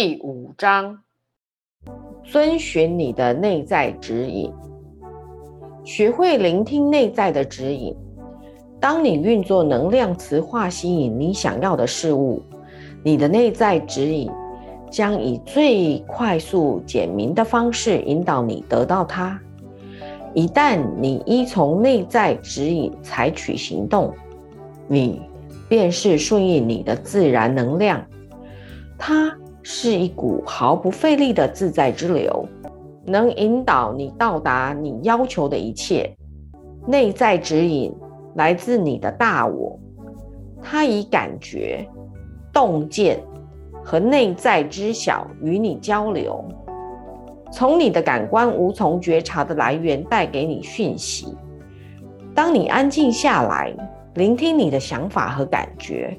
第五章：遵循你的内在指引，学会聆听内在的指引。当你运作能量磁化，吸引你想要的事物，你的内在指引将以最快速、简明的方式引导你得到它。一旦你依从内在指引采取行动，你便是顺应你的自然能量。它。是一股毫不费力的自在之流，能引导你到达你要求的一切。内在指引来自你的大我，它以感觉、洞见和内在知晓与你交流，从你的感官无从觉察的来源带给你讯息。当你安静下来，聆听你的想法和感觉，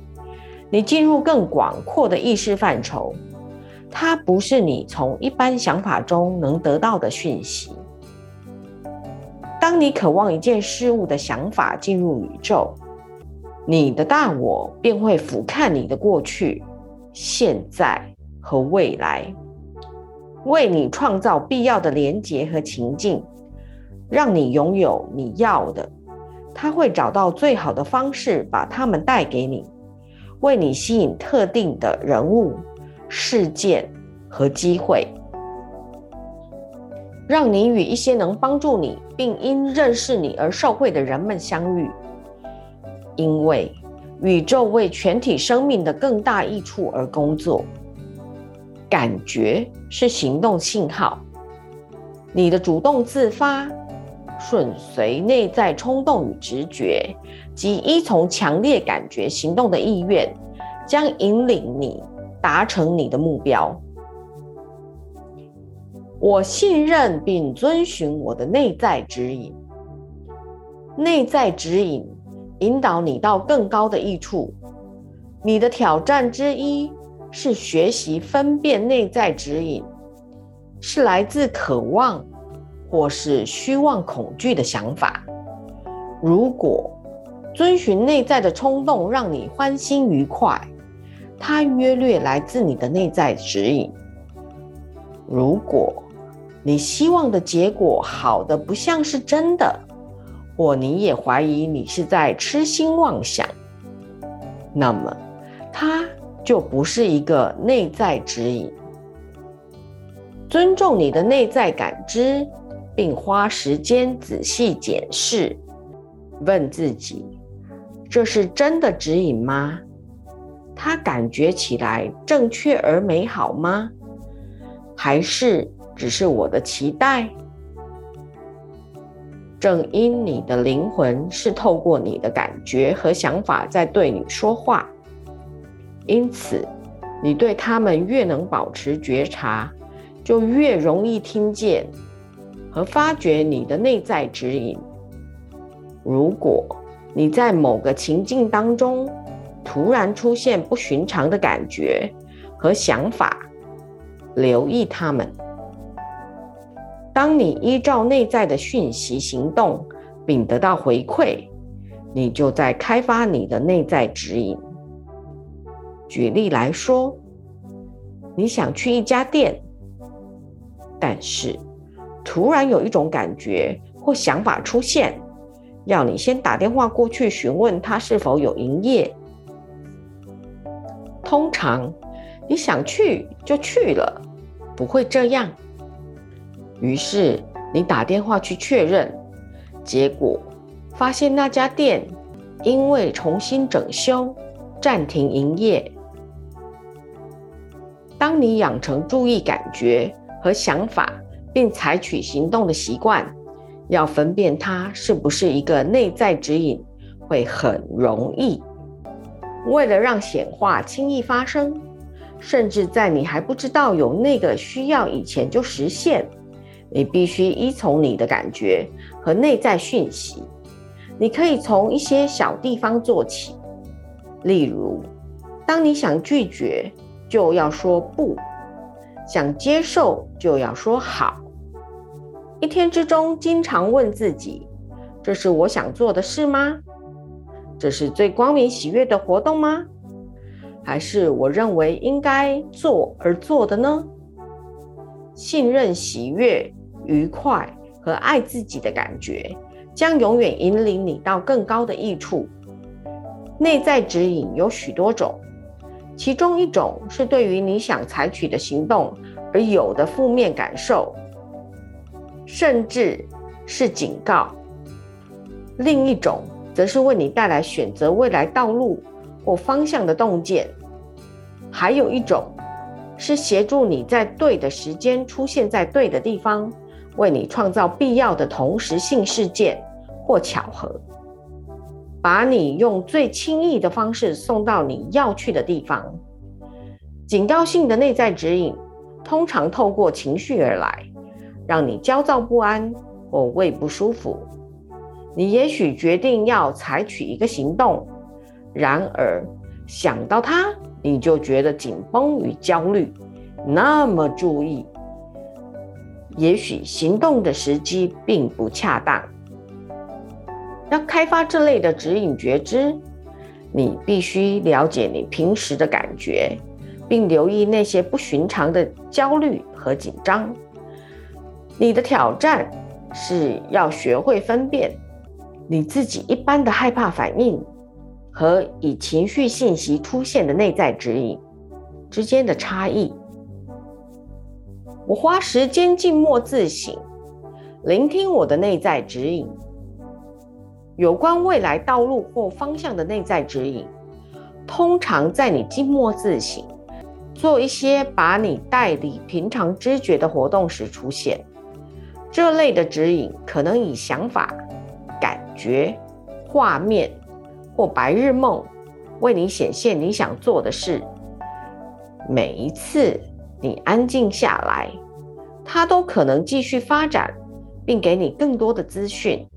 你进入更广阔的意识范畴。它不是你从一般想法中能得到的讯息。当你渴望一件事物的想法进入宇宙，你的大我便会俯瞰你的过去、现在和未来，为你创造必要的连结和情境，让你拥有你要的。他会找到最好的方式把它们带给你，为你吸引特定的人物。事件和机会，让你与一些能帮助你并因认识你而受惠的人们相遇。因为宇宙为全体生命的更大益处而工作。感觉是行动信号，你的主动自发、顺随内在冲动与直觉，及依从强烈感觉行动的意愿，将引领你。达成你的目标。我信任并遵循我的内在指引。内在指引引导你到更高的益处。你的挑战之一是学习分辨内在指引是来自渴望或是虚妄恐惧的想法。如果遵循内在的冲动让你欢欣愉快。它约略来自你的内在指引。如果你希望的结果好的不像是真的，或你也怀疑你是在痴心妄想，那么它就不是一个内在指引。尊重你的内在感知，并花时间仔细检视，问自己：这是真的指引吗？它感觉起来正确而美好吗？还是只是我的期待？正因你的灵魂是透过你的感觉和想法在对你说话，因此你对他们越能保持觉察，就越容易听见和发觉你的内在指引。如果你在某个情境当中，突然出现不寻常的感觉和想法，留意他们。当你依照内在的讯息行动，并得到回馈，你就在开发你的内在指引。举例来说，你想去一家店，但是突然有一种感觉或想法出现，要你先打电话过去询问他是否有营业。通常，你想去就去了，不会这样。于是你打电话去确认，结果发现那家店因为重新整修暂停营业。当你养成注意感觉和想法，并采取行动的习惯，要分辨它是不是一个内在指引，会很容易。为了让显化轻易发生，甚至在你还不知道有那个需要以前就实现，你必须依从你的感觉和内在讯息。你可以从一些小地方做起，例如，当你想拒绝，就要说不；想接受，就要说好。一天之中，经常问自己：这是我想做的事吗？这是最光明喜悦的活动吗？还是我认为应该做而做的呢？信任、喜悦、愉快和爱自己的感觉，将永远引领你到更高的益处。内在指引有许多种，其中一种是对于你想采取的行动而有的负面感受，甚至是警告；另一种则是为你带来选择未来道路或方向的洞见；还有一种。是协助你在对的时间出现在对的地方，为你创造必要的同时性事件或巧合，把你用最轻易的方式送到你要去的地方。警告性的内在指引通常透过情绪而来，让你焦躁不安或胃不舒服。你也许决定要采取一个行动，然而想到它。你就觉得紧绷与焦虑，那么注意，也许行动的时机并不恰当。要开发这类的指引觉知，你必须了解你平时的感觉，并留意那些不寻常的焦虑和紧张。你的挑战是要学会分辨你自己一般的害怕反应。和以情绪信息出现的内在指引之间的差异。我花时间静默自省，聆听我的内在指引。有关未来道路或方向的内在指引，通常在你静默自省、做一些把你带离平常知觉的活动时出现。这类的指引可能以想法、觉、画面。或白日梦，为你显现你想做的事。每一次你安静下来，它都可能继续发展，并给你更多的资讯，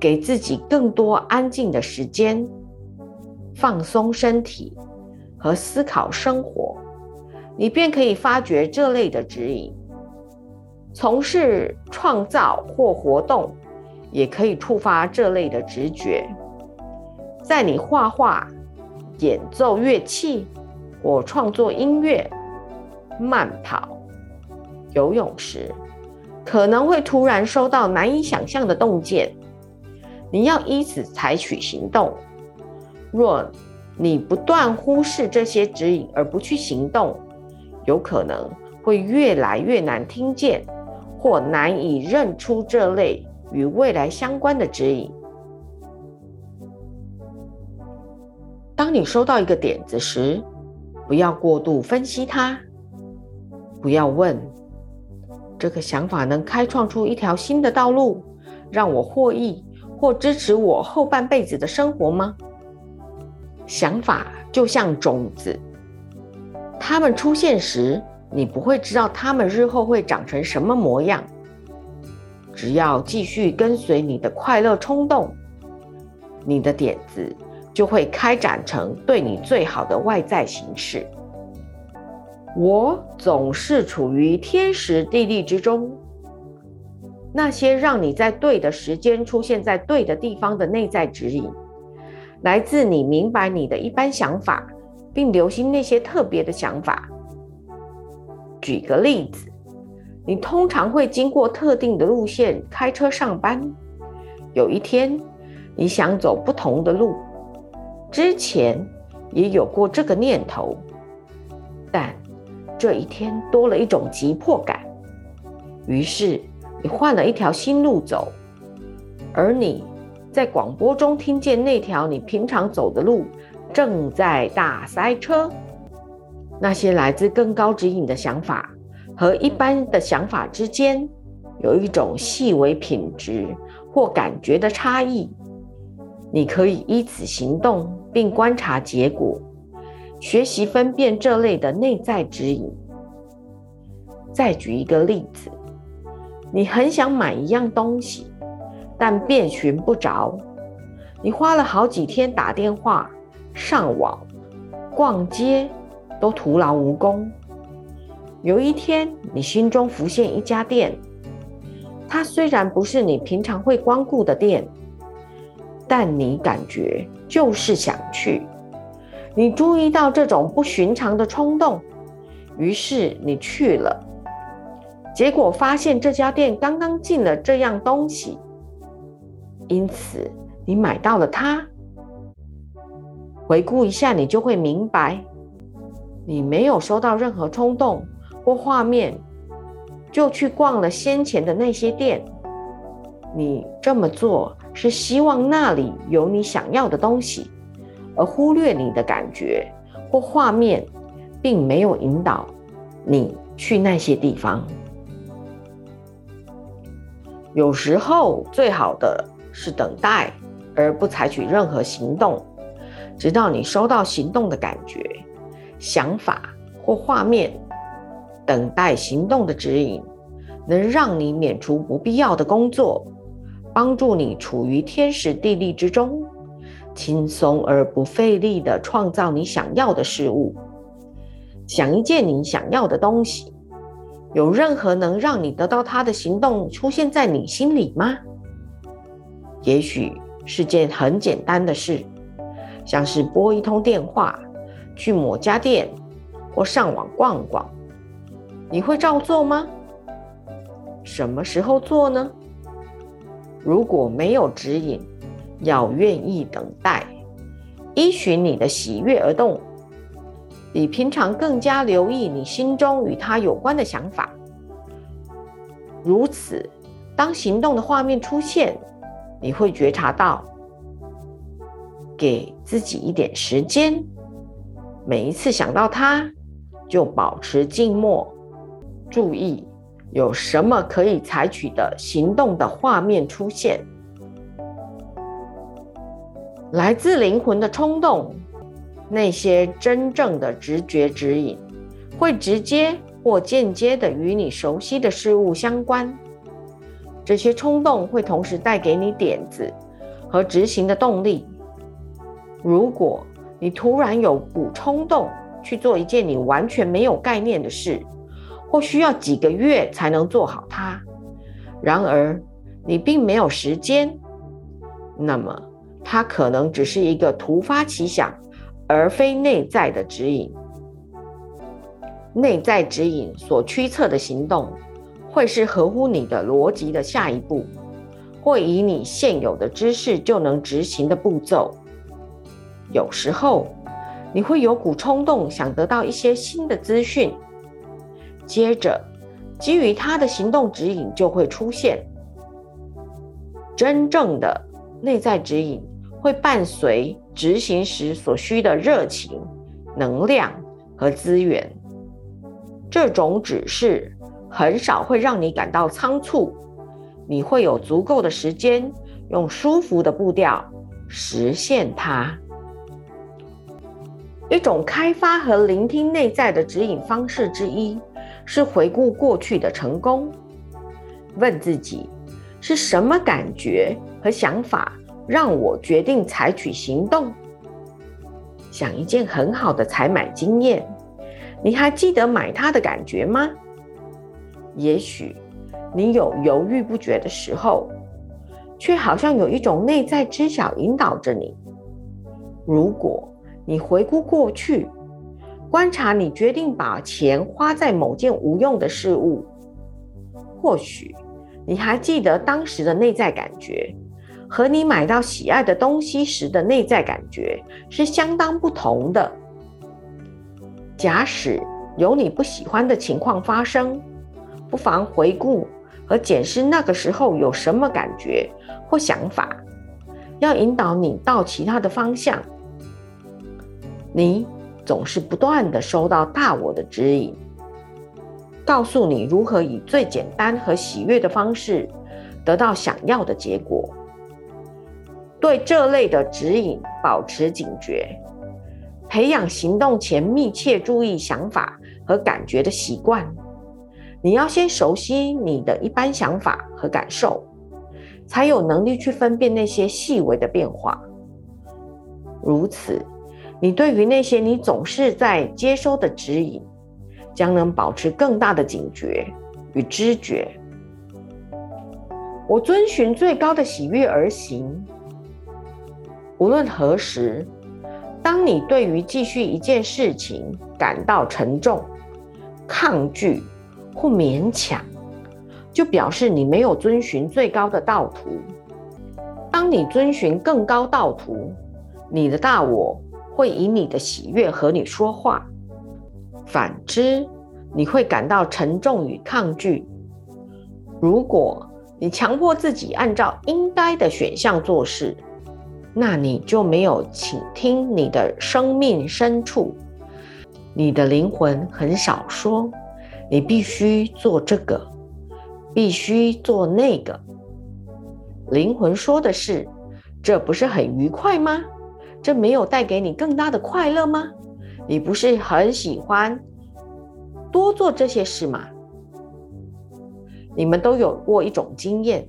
给自己更多安静的时间，放松身体和思考生活。你便可以发掘这类的指引。从事创造或活动，也可以触发这类的直觉。在你画画、演奏乐器或创作音乐、慢跑、游泳时，可能会突然收到难以想象的洞见，你要依此采取行动。若你不断忽视这些指引而不去行动，有可能会越来越难听见或难以认出这类与未来相关的指引。当你收到一个点子时，不要过度分析它，不要问这个想法能开创出一条新的道路，让我获益或支持我后半辈子的生活吗？想法就像种子，它们出现时，你不会知道它们日后会长成什么模样。只要继续跟随你的快乐冲动，你的点子。就会开展成对你最好的外在形式。我总是处于天时地利之中。那些让你在对的时间出现在对的地方的内在指引，来自你明白你的一般想法，并留心那些特别的想法。举个例子，你通常会经过特定的路线开车上班。有一天，你想走不同的路。之前也有过这个念头，但这一天多了一种急迫感，于是你换了一条新路走。而你在广播中听见那条你平常走的路正在大塞车。那些来自更高指引的想法和一般的想法之间有一种细微品质或感觉的差异。你可以依此行动，并观察结果，学习分辨这类的内在指引。再举一个例子：你很想买一样东西，但遍寻不着。你花了好几天打电话、上网、逛街，都徒劳无功。有一天，你心中浮现一家店，它虽然不是你平常会光顾的店。但你感觉就是想去，你注意到这种不寻常的冲动，于是你去了。结果发现这家店刚刚进了这样东西，因此你买到了它。回顾一下，你就会明白，你没有收到任何冲动或画面，就去逛了先前的那些店。你这么做是希望那里有你想要的东西，而忽略你的感觉或画面，并没有引导你去那些地方。有时候，最好的是等待，而不采取任何行动，直到你收到行动的感觉、想法或画面。等待行动的指引，能让你免除不必要的工作，帮助你处于天时地利之中，轻松而不费力地创造你想要的事物。想一件你想要的东西。有任何能让你得到它的行动出现在你心里吗？也许是件很简单的事，像是拨一通电话、去某家店或上网逛逛。你会照做吗？什么时候做呢？如果没有指引，要愿意等待，依循你的喜悦而动。比平常更加留意你心中与他有关的想法，如此，当行动的画面出现，你会觉察到。给自己一点时间，每一次想到他，就保持静默，注意有什么可以采取的行动的画面出现，来自灵魂的冲动。那些真正的直觉指引，会直接或间接的与你熟悉的事物相关。这些冲动会同时带给你点子和执行的动力。如果你突然有股冲动去做一件你完全没有概念的事，或需要几个月才能做好它，然而你并没有时间，那么它可能只是一个突发奇想。而非内在的指引。内在指引所驱策的行动，会是合乎你的逻辑的下一步，或以你现有的知识就能执行的步骤。有时候，你会有股冲动，想得到一些新的资讯，接着基于他的行动指引就会出现。真正的内在指引。会伴随执行时所需的热情、能量和资源。这种指示很少会让你感到仓促，你会有足够的时间，用舒服的步调实现它。一种开发和聆听内在的指引方式之一，是回顾过去的成功，问自己是什么感觉和想法。让我决定采取行动。想一件很好的采买经验，你还记得买它的感觉吗？也许你有犹豫不决的时候，却好像有一种内在知晓引导着你。如果你回顾过去，观察你决定把钱花在某件无用的事物，或许你还记得当时的内在感觉。和你买到喜爱的东西时的内在感觉是相当不同的。假使有你不喜欢的情况发生，不妨回顾和检视那个时候有什么感觉或想法，要引导你到其他的方向。你总是不断的收到大我的指引，告诉你如何以最简单和喜悦的方式得到想要的结果。对这类的指引保持警觉，培养行动前密切注意想法和感觉的习惯。你要先熟悉你的一般想法和感受，才有能力去分辨那些细微的变化。如此，你对于那些你总是在接收的指引，将能保持更大的警觉与知觉。我遵循最高的喜悦而行。无论何时，当你对于继续一件事情感到沉重、抗拒或勉强，就表示你没有遵循最高的道途。当你遵循更高道途，你的大我会以你的喜悦和你说话。反之，你会感到沉重与抗拒。如果你强迫自己按照应该的选项做事，那你就没有倾听你的生命深处。你的灵魂很少说：“你必须做这个，必须做那个。”灵魂说的是：“这不是很愉快吗？这没有带给你更大的快乐吗？你不是很喜欢多做这些事吗？”你们都有过一种经验：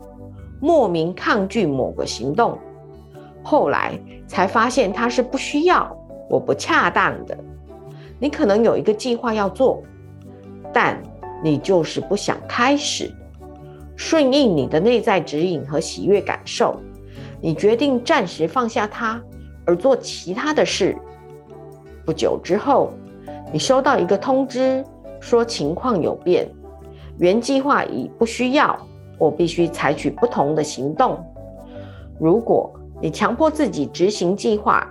莫名抗拒某个行动。后来才发现它是不需要，我不恰当的。你可能有一个计划要做，但你就是不想开始，顺应你的内在指引和喜悦感受，你决定暂时放下它，而做其他的事。不久之后，你收到一个通知，说情况有变，原计划已不需要，我必须采取不同的行动。如果你强迫自己执行计划，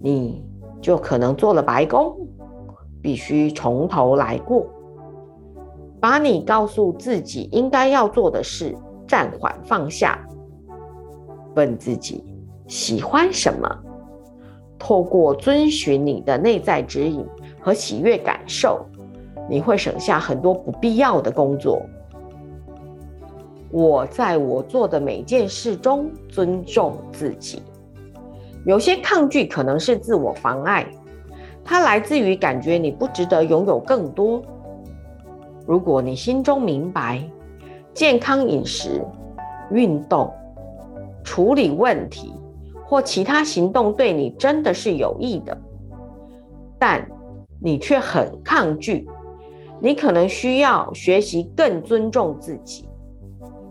你就可能做了白工，必须从头来过。把你告诉自己应该要做的事暂缓放下，问自己喜欢什么，透过遵循你的内在指引和喜悦感受，你会省下很多不必要的工作。我在我做的每件事中尊重自己。有些抗拒可能是自我妨碍，它来自于感觉你不值得拥有更多。如果你心中明白，健康饮食、运动、处理问题或其他行动对你真的是有益的，但你却很抗拒，你可能需要学习更尊重自己。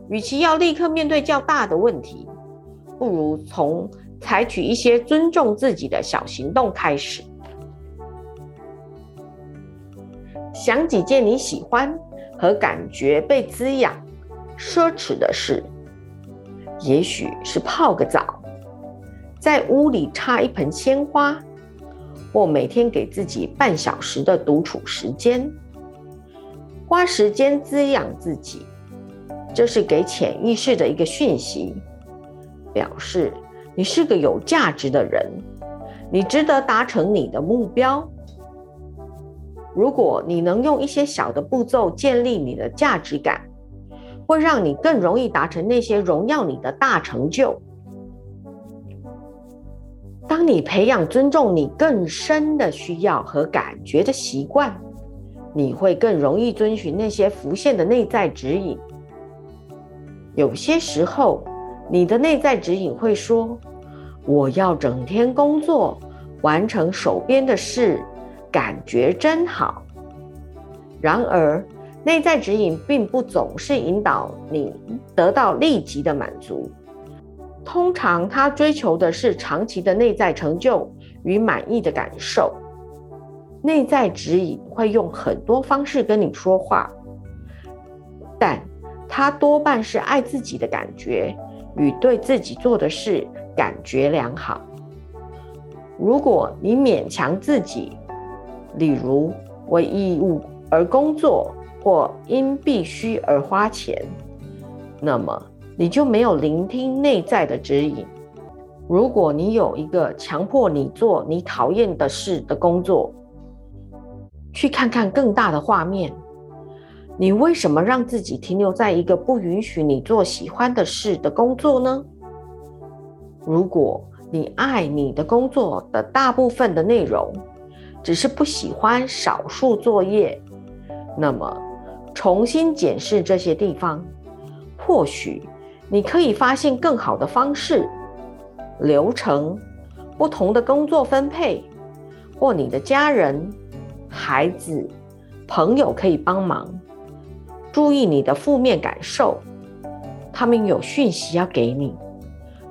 与其要立刻面对较大的问题，不如从采取一些尊重自己的小行动开始。想几件你喜欢和感觉被滋养、奢侈的事，也许是泡个澡，在屋里插一盆鲜花，或每天给自己半小时的独处时间，花时间滋养自己。这是给潜意识的一个讯息，表示你是个有价值的人，你值得达成你的目标。如果你能用一些小的步骤建立你的价值感，会让你更容易达成那些荣耀你的大成就。当你培养尊重你更深的需要和感觉的习惯，你会更容易遵循那些浮现的内在指引。有些时候，你的内在指引会说：“我要整天工作，完成手边的事，感觉真好。”然而，内在指引并不总是引导你得到立即的满足。通常，他追求的是长期的内在成就与满意的感受。内在指引会用很多方式跟你说话，但。他多半是爱自己的感觉与对自己做的事感觉良好。如果你勉强自己，例如为义务而工作或因必须而花钱，那么你就没有聆听内在的指引。如果你有一个强迫你做你讨厌的事的工作，去看看更大的画面。你为什么让自己停留在一个不允许你做喜欢的事的工作呢？如果你爱你的工作的大部分的内容，只是不喜欢少数作业，那么重新检视这些地方，或许你可以发现更好的方式、流程、不同的工作分配，或你的家人、孩子、朋友可以帮忙。注意你的负面感受，他们有讯息要给你，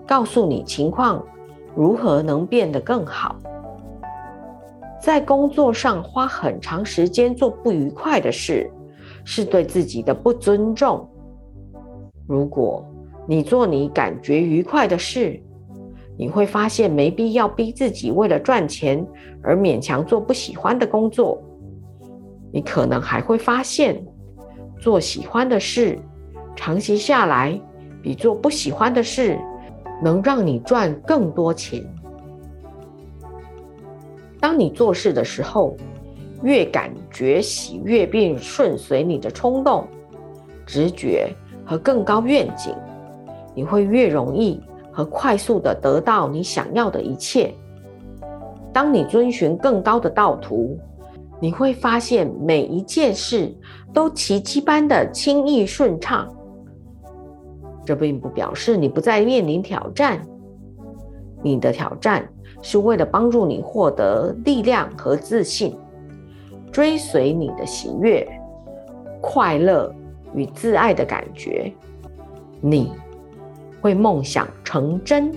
告诉你情况如何能变得更好。在工作上花很长时间做不愉快的事，是对自己的不尊重。如果你做你感觉愉快的事，你会发现没必要逼自己为了赚钱而勉强做不喜欢的工作。你可能还会发现，做喜欢的事，长期下来比做不喜欢的事能让你赚更多钱。当你做事的时候，越感觉喜悦并顺随你的冲动、直觉和更高愿景，你会越容易和快速的得到你想要的一切。当你遵循更高的道途，你会发现每一件事都奇迹般的轻易顺畅。这并不表示你不再面临挑战，你的挑战是为了帮助你获得力量和自信，追随你的喜悦、快乐与自爱的感觉，你会梦想成真。